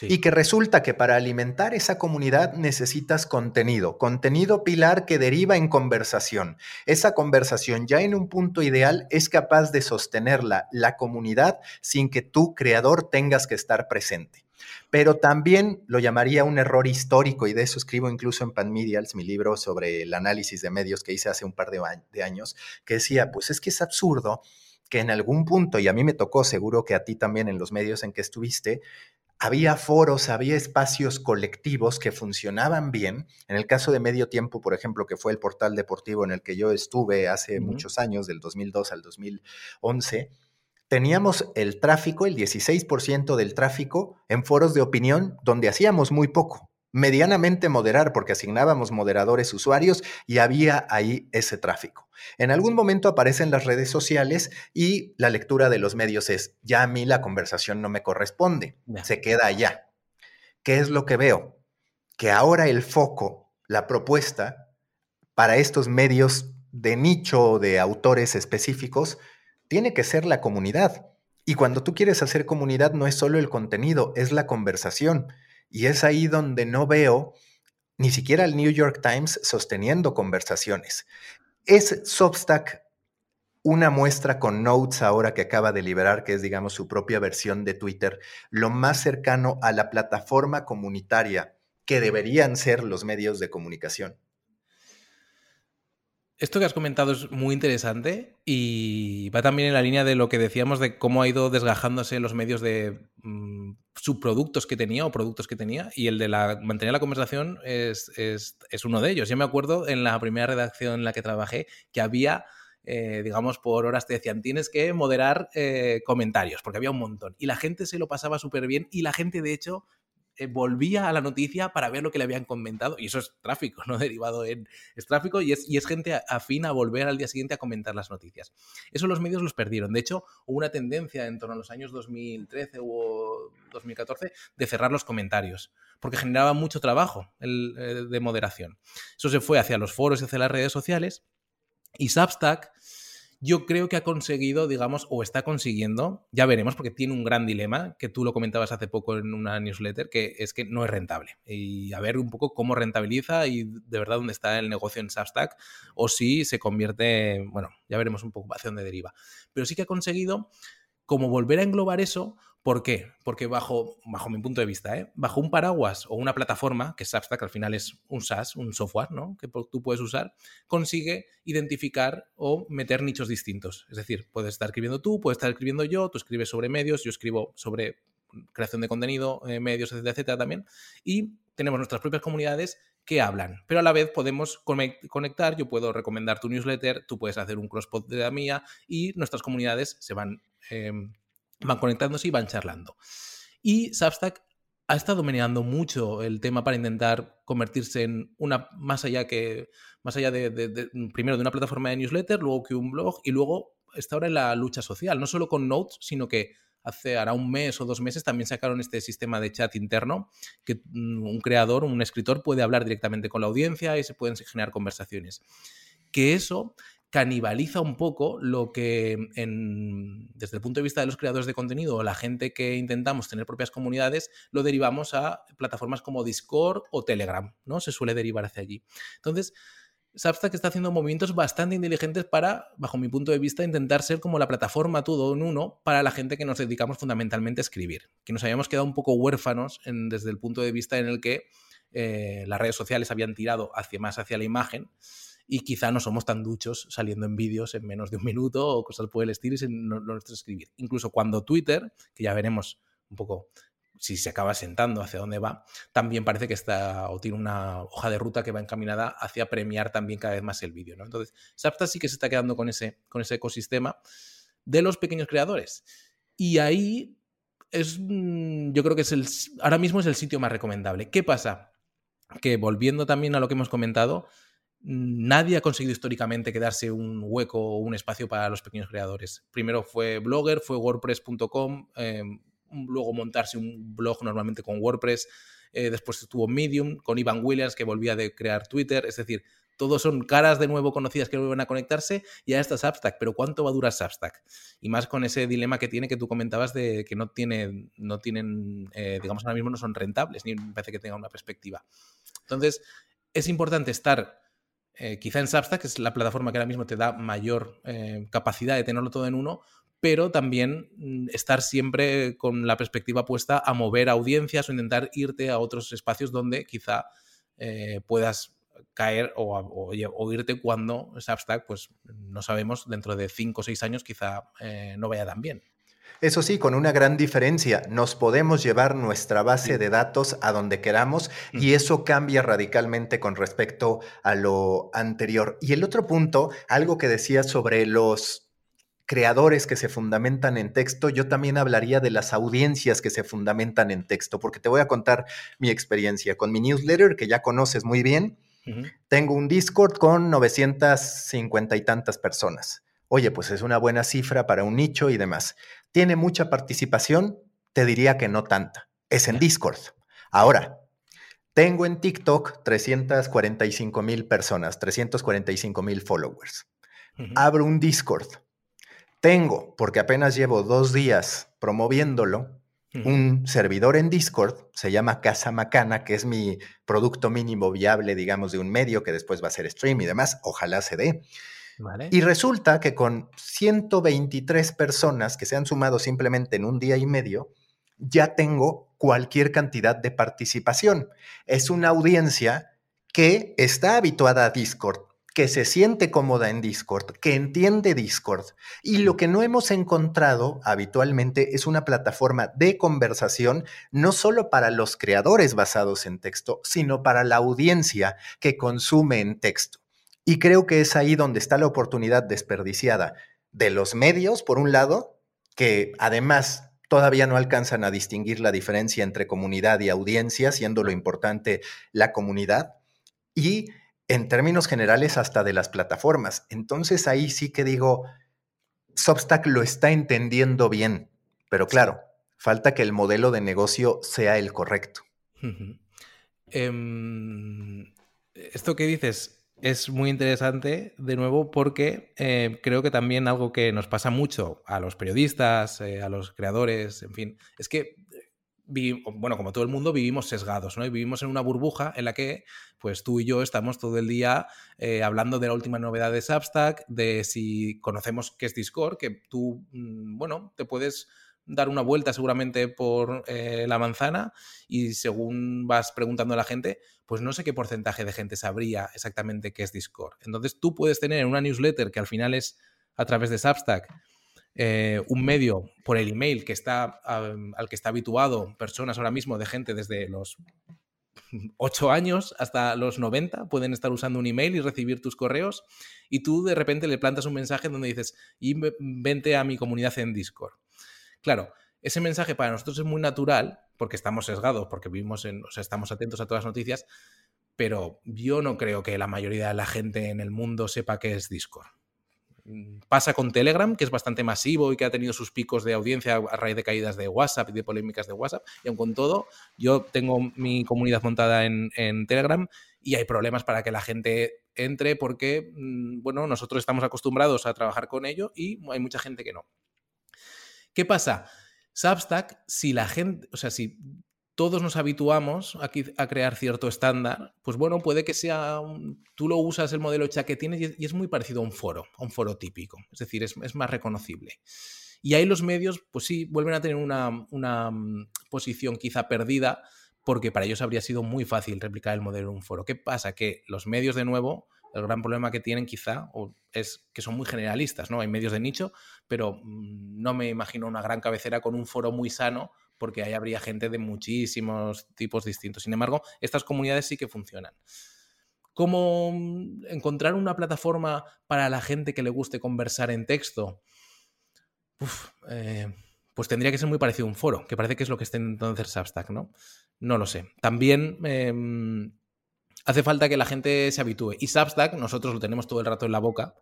Y que resulta que para alimentar esa comunidad necesitas contenido, contenido pilar que deriva en conversación. Esa conversación ya en un punto ideal es capaz de sostenerla, la comunidad, sin que tú, creador, tengas que estar presente. Pero también lo llamaría un error histórico, y de eso escribo incluso en Panmedials, mi libro sobre el análisis de medios que hice hace un par de años, que decía, pues es que es absurdo que en algún punto, y a mí me tocó, seguro que a ti también en los medios en que estuviste, había foros, había espacios colectivos que funcionaban bien. En el caso de Medio Tiempo, por ejemplo, que fue el portal deportivo en el que yo estuve hace muchos años, del 2002 al 2011, teníamos el tráfico, el 16% del tráfico en foros de opinión donde hacíamos muy poco medianamente moderar porque asignábamos moderadores usuarios y había ahí ese tráfico. En algún momento aparecen las redes sociales y la lectura de los medios es, ya a mí la conversación no me corresponde, se queda allá. ¿Qué es lo que veo? Que ahora el foco, la propuesta para estos medios de nicho de autores específicos, tiene que ser la comunidad. Y cuando tú quieres hacer comunidad no es solo el contenido, es la conversación. Y es ahí donde no veo ni siquiera el New York Times sosteniendo conversaciones. ¿Es Substack una muestra con Notes ahora que acaba de liberar, que es, digamos, su propia versión de Twitter, lo más cercano a la plataforma comunitaria que deberían ser los medios de comunicación? Esto que has comentado es muy interesante y va también en la línea de lo que decíamos de cómo ha ido desgajándose los medios de mm, subproductos que tenía o productos que tenía y el de la, mantener la conversación es, uno de ellos. Yo me acuerdo en la primera redacción en la que trabajé que había... Eh, digamos, por horas te decían, tienes que moderar eh, comentarios, porque había un montón. Y la gente se lo pasaba súper bien y la gente, de hecho, volvía a la noticia para ver lo que le habían comentado. Y eso es tráfico, ¿no? Derivado en. Es tráfico y es, y es gente afín a volver al día siguiente a comentar las noticias. Eso los medios los perdieron. De hecho, hubo una tendencia en torno a los años 2013 o 2014 de cerrar los comentarios, porque generaba mucho trabajo eh, de moderación. Eso se fue hacia los foros y hacia las redes sociales. Y Substack yo creo que ha conseguido, digamos, o está consiguiendo, ya veremos, porque tiene un gran dilema, que tú lo comentabas hace poco en una newsletter, que es que no es rentable. Y a ver un poco cómo rentabiliza y de verdad dónde está el negocio en Substack, o si se convierte, bueno, ya veremos un poco hacia dónde deriva. Pero sí que ha conseguido como volver a englobar eso ¿Por qué? Porque bajo, bajo mi punto de vista, ¿eh? bajo un paraguas o una plataforma, que es Substack, al final es un SaaS, un software ¿no? que tú puedes usar, consigue identificar o meter nichos distintos. Es decir, puedes estar escribiendo tú, puedes estar escribiendo yo, tú escribes sobre medios, yo escribo sobre creación de contenido, eh, medios, etcétera, etcétera también. Y tenemos nuestras propias comunidades que hablan, pero a la vez podemos conectar, yo puedo recomendar tu newsletter, tú puedes hacer un crosspod de la mía y nuestras comunidades se van... Em, van conectándose y van charlando. Y Substack ha estado meneando mucho el tema para intentar convertirse en una, más allá que, más allá de, primero de una plataforma de newsletter, luego que un blog y luego está ahora en la lucha social, no solo con Notes, sino que hace ahora un mes o dos meses también sacaron este sistema de chat interno que mm, un creador, un escritor puede hablar directamente con la audiencia y se pueden generar conversaciones. Que eso canibaliza un poco lo que desde el punto de vista de los creadores de contenido o la gente que intentamos tener propias comunidades, lo derivamos a plataformas como Discord o Telegram, ¿no? Se suele derivar hacia allí. Entonces, Substack está haciendo movimientos bastante inteligentes para, bajo mi punto de vista, intentar ser como la plataforma todo en uno para la gente que nos dedicamos fundamentalmente a escribir, que nos habíamos quedado un poco huérfanos desde el punto de vista en el que eh, las redes sociales habían tirado hacia más hacia la imagen y quizá no somos tan duchos saliendo en vídeos en menos de un minuto o cosas por el estilo y sin nuestro escribir. Incluso cuando Twitter, que ya veremos un poco si se acaba sentando hacia dónde va, también parece que está o tiene una hoja de ruta que va encaminada hacia premiar también cada vez más el vídeo. ¿no? Entonces, Sapta sí que se está quedando con ese, con ese ecosistema de los pequeños creadores. Y ahí es, mm, yo creo que es el, ahora mismo es el sitio más recomendable. ¿Qué pasa? Que volviendo también a lo que hemos comentado, nadie ha conseguido históricamente quedarse un hueco o un espacio para los pequeños creadores. Primero fue Blogger, fue WordPress.com, luego montarse un blog normalmente con WordPress, eh, después estuvo Medium con Ivan Williams que volvía de crear Twitter, es decir, todos son caras de nuevo conocidas que vuelven a conectarse y a esta Substack, pero ¿cuánto va a durar Substack? Y más con ese dilema que tiene que tú comentabas de que no, tiene, no tienen, eh, digamos, ahora mismo no son rentables, ni parece que tenga una perspectiva. Entonces, es importante estar eh, quizá en Substack, que es la plataforma que ahora mismo te da mayor capacidad de tenerlo todo en uno, pero también mm, estar siempre con la perspectiva puesta a mover audiencias o intentar irte a otros espacios donde quizá eh, puedas caer o, irte cuando Substack, pues no sabemos, dentro de cinco o seis años quizá eh, no vaya tan bien. Eso sí, con una gran diferencia, nos podemos llevar nuestra base de datos a donde queramos y eso cambia radicalmente con respecto a lo anterior. Y el otro punto, algo que decía sobre los creadores que se fundamentan en texto, yo también hablaría de las audiencias que se fundamentan en texto, porque te voy a contar mi experiencia con mi newsletter, que ya conoces muy bien. Tengo un Discord con 950 y tantas personas. Oye, pues es una buena cifra para un nicho y demás. ¿Tiene mucha participación? Te diría que no tanta. Es en Discord. Ahora, tengo en TikTok 345 mil personas, 345 mil followers. Abro un Discord tengo, porque apenas llevo dos días promoviéndolo, un servidor en Discord, se llama Casa Macana, que es mi producto mínimo viable, digamos, de un medio que después va a ser stream y demás, ojalá se dé. Y resulta que con 123 personas que se han sumado simplemente en un día y medio, ya tengo cualquier cantidad de participación. Es una audiencia que está habituada a Discord, que se siente cómoda en Discord, que entiende Discord. Y lo que no hemos encontrado habitualmente es una plataforma de conversación no solo para los creadores basados en texto, sino para la audiencia que consume en texto. Y creo que es ahí donde está la oportunidad desperdiciada de los medios, por un lado, que además todavía no alcanzan a distinguir la diferencia entre comunidad y audiencia, siendo lo importante la comunidad, y en términos generales hasta de las plataformas. Entonces ahí sí que digo, Substack lo está entendiendo bien, pero claro, falta que el modelo de negocio sea el correcto. Em, esto que dices es muy interesante, de nuevo, porque eh, creo que también algo que nos pasa mucho a los periodistas, eh, a los creadores, en fin, es que bueno, como todo el mundo, vivimos sesgados, ¿no? Y vivimos en una burbuja en la que, pues tú y yo estamos todo el día eh, hablando de la última novedad de Substack, de si conocemos qué es Discord, que tú, mm, bueno, te puedes dar una vuelta seguramente por eh, la manzana y según vas preguntando a la gente, pues no sé qué porcentaje de gente sabría exactamente qué es Discord. Entonces tú puedes tener una newsletter que al final es a través de Substack eh, un medio por el email que está, al que está habituado personas ahora mismo de gente desde los 8 años hasta los 90 pueden estar usando un email y recibir tus correos y tú de repente le plantas un mensaje donde dices, y vente a mi comunidad en Discord. Claro, ese mensaje para nosotros es muy natural porque estamos sesgados, porque vivimos en, o sea, estamos atentos a todas las noticias, pero yo no creo que la mayoría de la gente en el mundo sepa qué es Discord. Pasa con Telegram, que es bastante masivo y que ha tenido sus picos de audiencia a raíz de caídas de WhatsApp y de polémicas de WhatsApp. Y aun con todo, yo tengo mi comunidad montada en, Telegram y hay problemas para que la gente entre porque, mm, bueno, nosotros estamos acostumbrados a trabajar con ello y hay mucha gente que no. ¿Qué pasa? Substack, si la gente, o sea, si todos nos habituamos a, a, crear cierto estándar, pues bueno, puede que sea, tú lo usas el modelo chat que tienes y es, muy parecido a un foro, a un foro típico, es decir, es, es, más reconocible. Y ahí los medios, pues sí, vuelven a tener una, una mm, posición quizá perdida, porque para ellos habría sido muy fácil replicar el modelo en un foro. ¿Qué pasa? Que los medios, de nuevo, el gran problema que tienen quizá es que son muy generalistas, ¿no? Hay medios de nicho, pero mm, no me imagino una gran cabecera con un foro muy sano porque ahí habría gente de muchísimos tipos distintos. Sin embargo, estas comunidades sí que funcionan. ¿Cómo mm, encontrar una plataforma para la gente que le guste conversar en texto? Eh, pues tendría que ser muy parecido a un foro, que parece que es lo que está hacer Substack, ¿no? No lo sé. También em, hace falta que la gente se habitúe. Y Substack, nosotros lo tenemos todo el rato en la boca,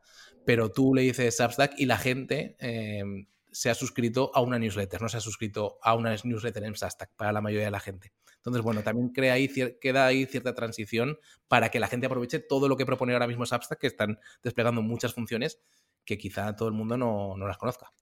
pero tú le dices Substack y la gente em, se ha suscrito a una newsletter, no se ha suscrito a una newsletter en Substack para la mayoría de la gente. Entonces, bueno, también crea ahí, queda ahí cierta transición para que la gente aproveche todo lo que propone ahora mismo Substack, que están desplegando muchas funciones que quizá todo el mundo no las conozca.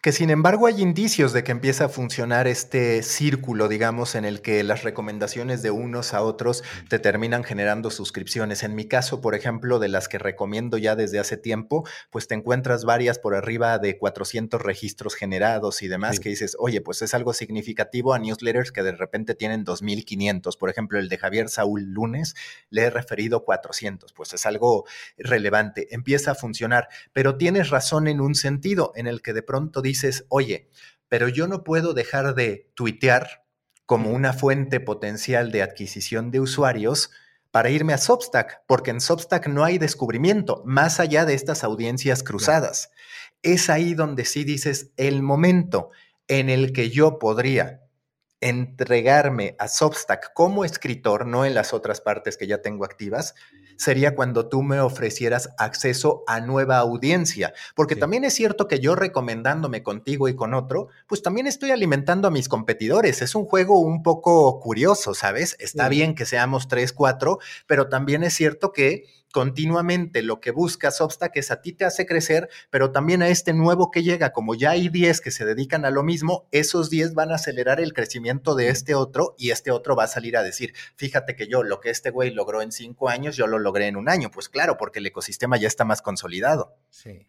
Que sin embargo hay indicios de que empieza a funcionar este círculo, digamos, en el que las recomendaciones de unos a otros te terminan generando suscripciones. En mi caso, por ejemplo, de las que recomiendo ya desde hace tiempo, pues te encuentras varias por arriba de 400 registros generados y demás que dices, oye, pues es algo significativo a newsletters que de repente tienen 2500. Por ejemplo, el de Javier Saúl Lunes le he referido 400, pues es algo relevante. Empieza a funcionar, pero tienes razón en un sentido en el que de pronto dices, oye, pero yo no puedo dejar de tuitear como una fuente potencial de adquisición de usuarios para irme a Substack, porque en Substack no hay descubrimiento más allá de estas audiencias cruzadas. Es ahí donde sí dices el momento en el que yo podría entregarme a Substack como escritor, no en las otras partes que ya tengo activas, sería cuando tú me ofrecieras acceso a nueva audiencia. Porque también es cierto que yo recomendándome contigo y con otro, pues también estoy alimentando a mis competidores. Es un juego un poco curioso, ¿sabes? Está bien que seamos tres, cuatro, pero también es cierto que continuamente lo que busca Substack es a ti te hace crecer, pero también a este nuevo que llega, como ya hay 10 que se dedican a lo mismo, esos 10 van a acelerar el crecimiento de este otro y este otro va a salir a decir, fíjate que yo lo que este güey logró en cinco años, yo lo logré en un año. Pues claro, porque el ecosistema ya está más consolidado. Sí.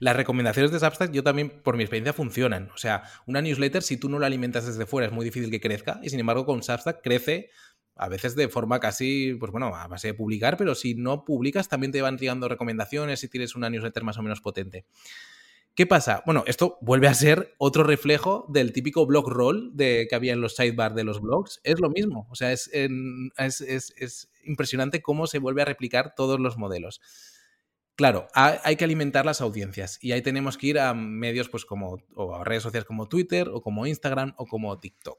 Las recomendaciones de Substack yo también, por mi experiencia, funcionan. O sea, una newsletter, si tú no la alimentas desde fuera, es muy difícil que crezca. Y sin embargo, con Substack crece a veces de forma casi, pues bueno, a base de publicar, pero si no publicas también te van llegando recomendaciones si tienes una newsletter más o menos potente. ¿Qué pasa? Bueno, esto vuelve a ser otro reflejo del típico blog roll de, que había en los sidebars de los blogs. Es lo mismo. O sea, es, es, impresionante cómo se vuelve a replicar todos los modelos. Claro, hay que alimentar las audiencias y ahí tenemos que ir a medios pues como, o a redes sociales como Twitter o como Instagram o como TikTok.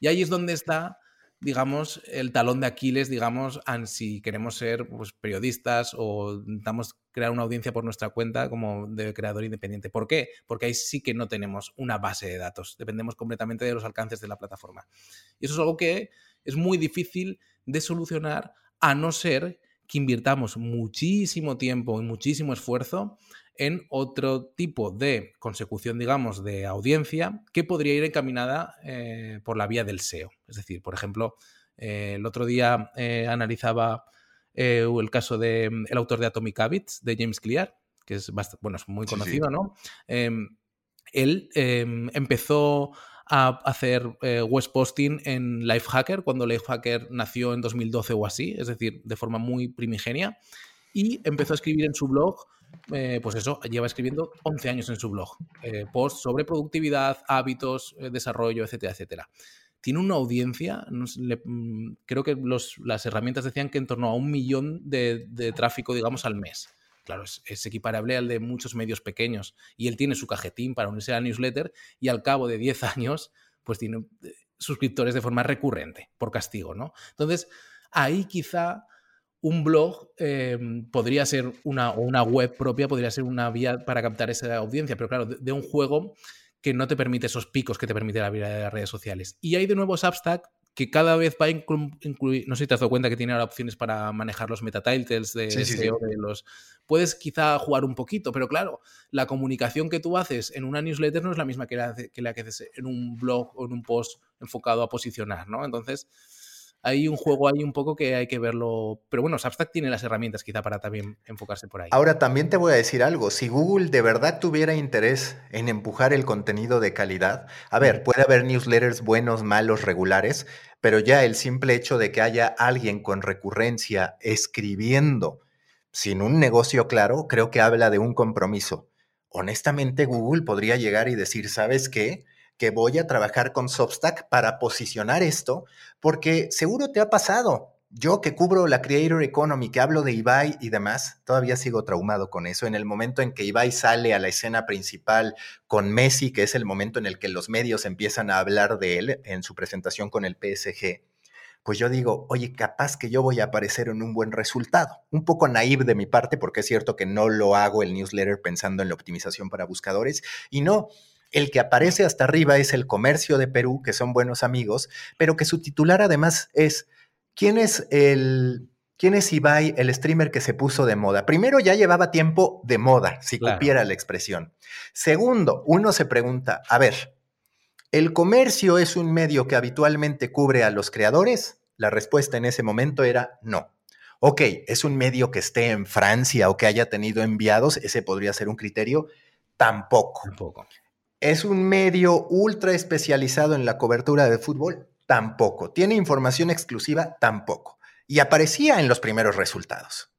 Y ahí es donde está digamos, el talón de Aquiles, digamos, si queremos ser pues, periodistas o intentamos crear una audiencia por nuestra cuenta como de creador independiente. ¿Por qué? Porque ahí sí que no tenemos una base de datos, dependemos completamente de los alcances de la plataforma. Y eso es algo que es muy difícil de solucionar a no ser que invirtamos muchísimo tiempo y muchísimo esfuerzo en otro tipo de consecución, digamos, de audiencia que podría ir encaminada eh, por la vía del SEO. Es decir, por ejemplo, eh, el otro día eh, analizaba el caso del mm, autor de Atomic Habits, de James Clear, que es, bueno, es muy conocido, ¿no? Em, él em, empezó a hacer web posting en Lifehacker, cuando Lifehacker nació en 2012 o así, es decir, de forma muy primigenia, y empezó a escribir en su blog eh, pues eso, lleva escribiendo 11 años en su blog. Eh, posts sobre productividad, hábitos, eh, desarrollo, etcétera, etcétera. Tiene una audiencia, mm, creo que las herramientas decían que en torno a un millón de, tráfico, digamos, al mes. Claro, es, equiparable al de muchos medios pequeños. Y él tiene su cajetín para unirse a la newsletter y al cabo de 10 años, pues tiene suscriptores de forma recurrente, por castigo, ¿no? Entonces, ahí quizá un blog em, podría ser una, o una web propia, podría ser una vía para captar esa audiencia, pero claro, de, un juego que no te permite esos picos que te permite la vida de las redes sociales. Y hay de nuevo Substack que cada vez va a incluir, no sé si te has dado cuenta que tiene ahora opciones para manejar los metatitles de SEO, de los... Puedes quizá jugar un poquito, pero claro, la comunicación que tú haces en una newsletter no es la misma que la que, la que haces en un blog o en un post enfocado a posicionar, ¿no? Entonces, hay un juego ahí un poco que hay que verlo. Pero bueno, Substack tiene las herramientas quizá para también enfocarse por ahí. Ahora también te voy a decir algo. Si Google de verdad tuviera interés en empujar el contenido de calidad, a ver, puede haber newsletters buenos, malos, regulares, pero ya el simple hecho de que haya alguien con recurrencia escribiendo sin un negocio claro, creo que habla de un compromiso. Honestamente, Google podría llegar y decir, ¿sabes qué? Que voy a trabajar con Substack para posicionar esto, porque seguro te ha pasado. Yo que cubro la Creator Economy, que hablo de Ibai y demás, todavía sigo traumado con eso. En el momento en que Ibai sale a la escena principal con Messi, que es el momento en el que los medios empiezan a hablar de él en su presentación con el PSG, pues yo digo, oye, capaz que yo voy a aparecer en un buen resultado. Un poco naive de mi parte, porque es cierto que no lo hago el newsletter pensando en la optimización para buscadores. Y no, el que aparece hasta arriba es el comercio de Perú, que son buenos amigos, pero que su titular además es, ¿quién es el... ¿Quién es Ibai, el streamer que se puso de moda? Primero, ya llevaba tiempo de moda, si cupiera la expresión. Segundo, uno se pregunta, a ver, ¿el comercio es un medio que habitualmente cubre a los creadores? La respuesta en ese momento era no. Ok, ¿es un medio que esté en Francia o que haya tenido enviados? Ese podría ser un criterio. Tampoco. Tampoco. ¿Es un medio ultra especializado en la cobertura de fútbol? Tampoco. ¿Tiene información exclusiva? Tampoco. Y aparecía en los primeros resultados.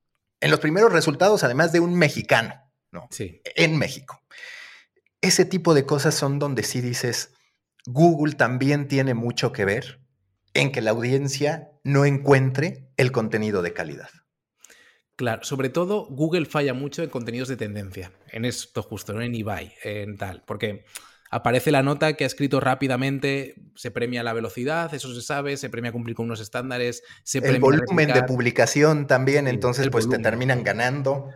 En los primeros resultados, además de un mexicano, ¿no? Sí. En México. Ese tipo de cosas son donde sí dices, Google también tiene mucho que ver en que la audiencia no encuentre el contenido de calidad. Claro, sobre todo Google falla mucho en contenidos de tendencia, en esto justo, ¿no? en eBay, en tal, porque aparece la nota que ha escrito rápidamente, se premia la velocidad, eso se sabe, se premia cumplir con unos estándares, se El volumen de publicación también, entonces pues te terminan ganando.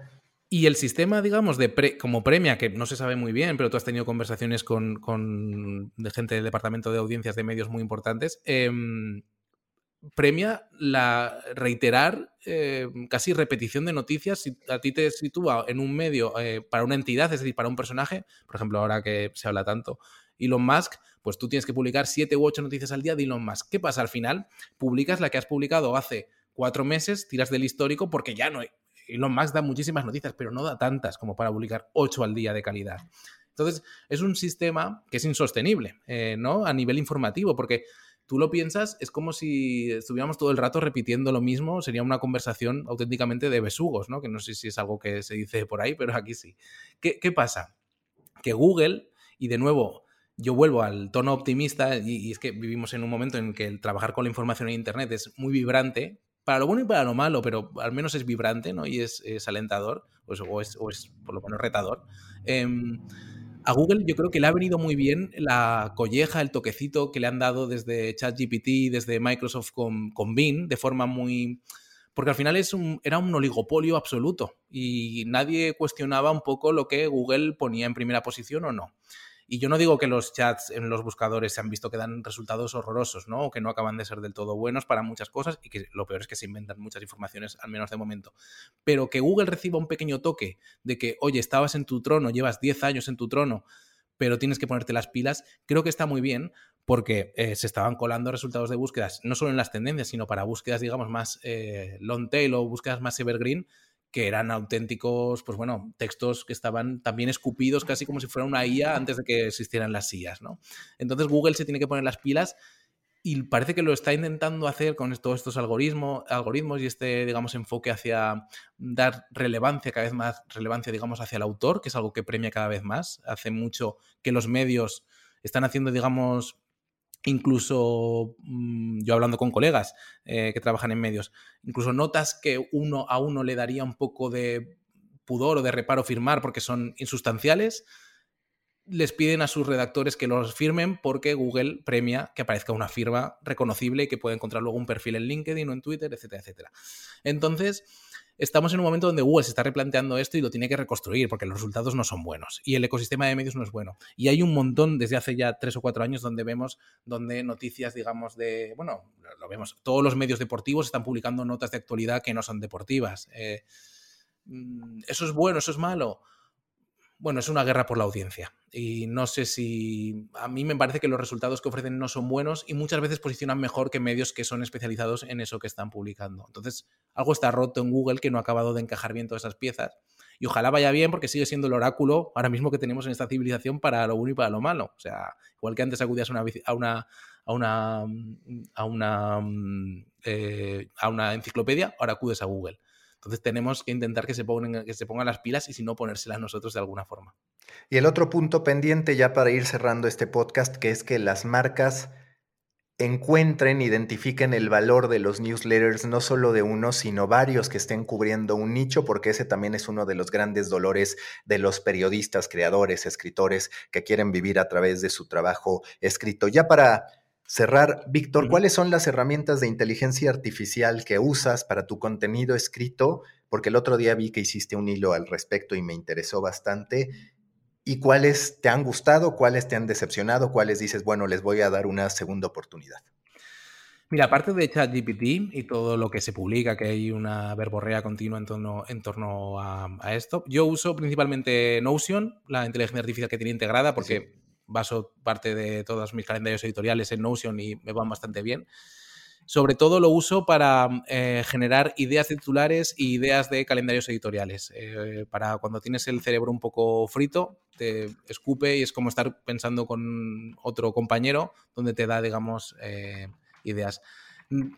Y el sistema, digamos, de como premia, que no se sabe muy bien, pero tú has tenido conversaciones con, con de gente del departamento de audiencias de medios muy importantes, eh, premia la reiterar eh, casi repetición de noticias. Si a ti te sitúa en un medio eh, para una entidad, es decir, para un personaje, por ejemplo, ahora que se habla tanto, Elon Musk, pues tú tienes que publicar siete u ocho noticias al día de Elon Musk. ¿Qué pasa? Al final, publicas la que has publicado hace cuatro meses, tiras del histórico porque ya no. Elon Musk da muchísimas noticias, pero no da tantas como para publicar ocho al día de calidad. Entonces, es un sistema que es insostenible, eh, ¿no? A nivel informativo, porque tú lo piensas, es como si estuviéramos todo el rato repitiendo lo mismo, sería una conversación auténticamente de besugos, ¿no? Que no sé si es algo que se dice por ahí, pero aquí sí. ¿Qué, pasa? Que Google, y de nuevo, yo vuelvo al tono optimista, y, es que vivimos en un momento en que el trabajar con la información en Internet es muy vibrante, para lo bueno y para lo malo, pero al menos es vibrante, ¿no? Y es, alentador, pues, o, es, o, es, por lo menos retador. Em, a Google yo creo que le ha venido muy bien la colleja, el toquecito que le han dado desde ChatGPT, desde Microsoft con, con Bing, de forma muy... Porque al final es era un oligopolio absoluto y nadie cuestionaba un poco lo que Google ponía en primera posición o no. Y yo no digo que los chats en los buscadores se han visto que dan resultados horrorosos, ¿no? O que no acaban de ser del todo buenos para muchas cosas y que lo peor es que se inventan muchas informaciones, al menos de momento. Pero que Google reciba un pequeño toque de que, oye, estabas en tu trono, llevas 10 años en tu trono, pero tienes que ponerte las pilas, creo que está muy bien porque eh, se estaban colando resultados de búsquedas, no solo en las tendencias, sino para búsquedas, digamos, más eh, long tail o búsquedas más evergreen, que eran auténticos, pues bueno, textos que estaban también escupidos casi como si fuera una IA antes de que existieran las sillas, ¿no? Entonces Google se tiene que poner las pilas y parece que lo está intentando hacer con todos estos algoritmos, algoritmos y este, digamos, enfoque hacia dar relevancia, cada vez más relevancia, digamos, hacia el autor, que es algo que premia cada vez más. Hace mucho que los medios están haciendo, digamos, incluso mm, yo hablando con colegas eh, que trabajan en medios, incluso notas que uno a uno le daría un poco de pudor o de reparo firmar porque son insustanciales, les piden a sus redactores que los firmen porque Google premia que aparezca una firma reconocible y que pueda encontrar luego un perfil en LinkedIn o en Twitter, etcétera, etcétera. Entonces, estamos en un momento donde Google se está replanteando esto y lo tiene que reconstruir porque los resultados no son buenos y el ecosistema de medios no es bueno. Y hay un montón desde hace ya tres o cuatro años donde vemos donde noticias, digamos, de, bueno, lo vemos, todos los medios deportivos están publicando notas de actualidad que no son deportivas. Eh, mm, ¿Eso es bueno? ¿Eso es malo? Bueno, es una guerra por la audiencia. Y no sé si. A mí me parece que los resultados que ofrecen no son buenos y muchas veces posicionan mejor que medios que son especializados en eso que están publicando. Entonces, algo está roto en Google que no ha acabado de encajar bien todas esas piezas. Y ojalá vaya bien porque sigue siendo el oráculo ahora mismo que tenemos en esta civilización para lo bueno y para lo malo. O sea, igual que antes acudías a una, a una, a una, a una, eh, a una enciclopedia, ahora acudes a Google. Entonces tenemos que intentar que se, pongan, las pilas y si no ponérselas nosotros de alguna forma. Y el otro punto pendiente ya para ir cerrando este podcast, que es que las marcas encuentren, identifiquen el valor de los newsletters, no solo de uno, sino varios que estén cubriendo un nicho, porque ese también es uno de los grandes dolores de los periodistas, creadores, escritores que quieren vivir a través de su trabajo escrito. Ya para cerrar, Víctor, ¿cuáles son las herramientas de inteligencia artificial que usas para tu contenido escrito? Porque el otro día vi que hiciste un hilo al respecto y me interesó bastante. ¿Y cuáles te han gustado, cuáles te han decepcionado, cuáles dices, bueno, les voy a dar una segunda oportunidad? Mira, aparte de ChatGPT y todo lo que se publica, que hay una verborrea continua en torno, en torno a, esto, yo uso principalmente Notion, la inteligencia artificial que tiene integrada, porque baso parte de todos mis calendarios editoriales en Notion y me van bastante bien. Sobre todo lo uso para eh, generar ideas titulares y ideas de calendarios editoriales. Eh, para cuando tienes el cerebro un poco frito, te escupe y es como estar pensando con otro compañero donde te da, digamos, eh, ideas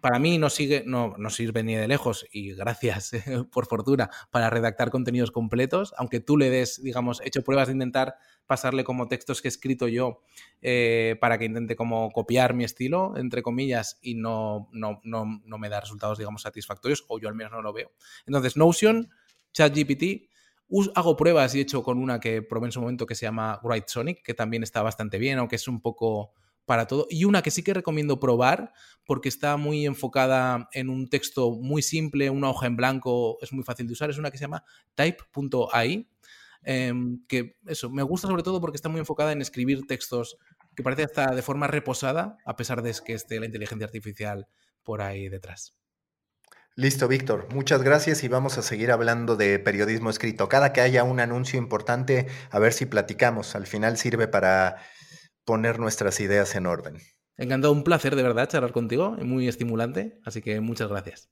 para mí no, sigue, no, no sirve ni de lejos, y gracias por fortuna, para redactar contenidos completos, aunque tú le des, digamos, hecho pruebas de intentar pasarle como textos que he escrito yo eh, para que intente como copiar mi estilo, entre comillas, y no, no, no, no me da resultados, digamos, satisfactorios, o yo al menos no lo veo. Entonces, Notion, ChatGPT, hago pruebas y he hecho con una que probé en su momento que se llama Write Sonic, que también está bastante bien, aunque es un poco para todo. Y una que sí que recomiendo probar porque está muy enfocada en un texto muy simple, una hoja en blanco, es muy fácil de usar, es una que se llama type.ai. Em, que eso, me gusta sobre todo porque está muy enfocada en escribir textos que parece hasta de forma reposada, a pesar de que esté la inteligencia artificial por ahí detrás. Listo, Víctor. Muchas gracias y vamos a seguir hablando de periodismo escrito. Cada que haya un anuncio importante, a ver si platicamos. Al final sirve para poner nuestras ideas en orden. Encantado, un placer de verdad charlar contigo, muy estimulante, así que muchas gracias.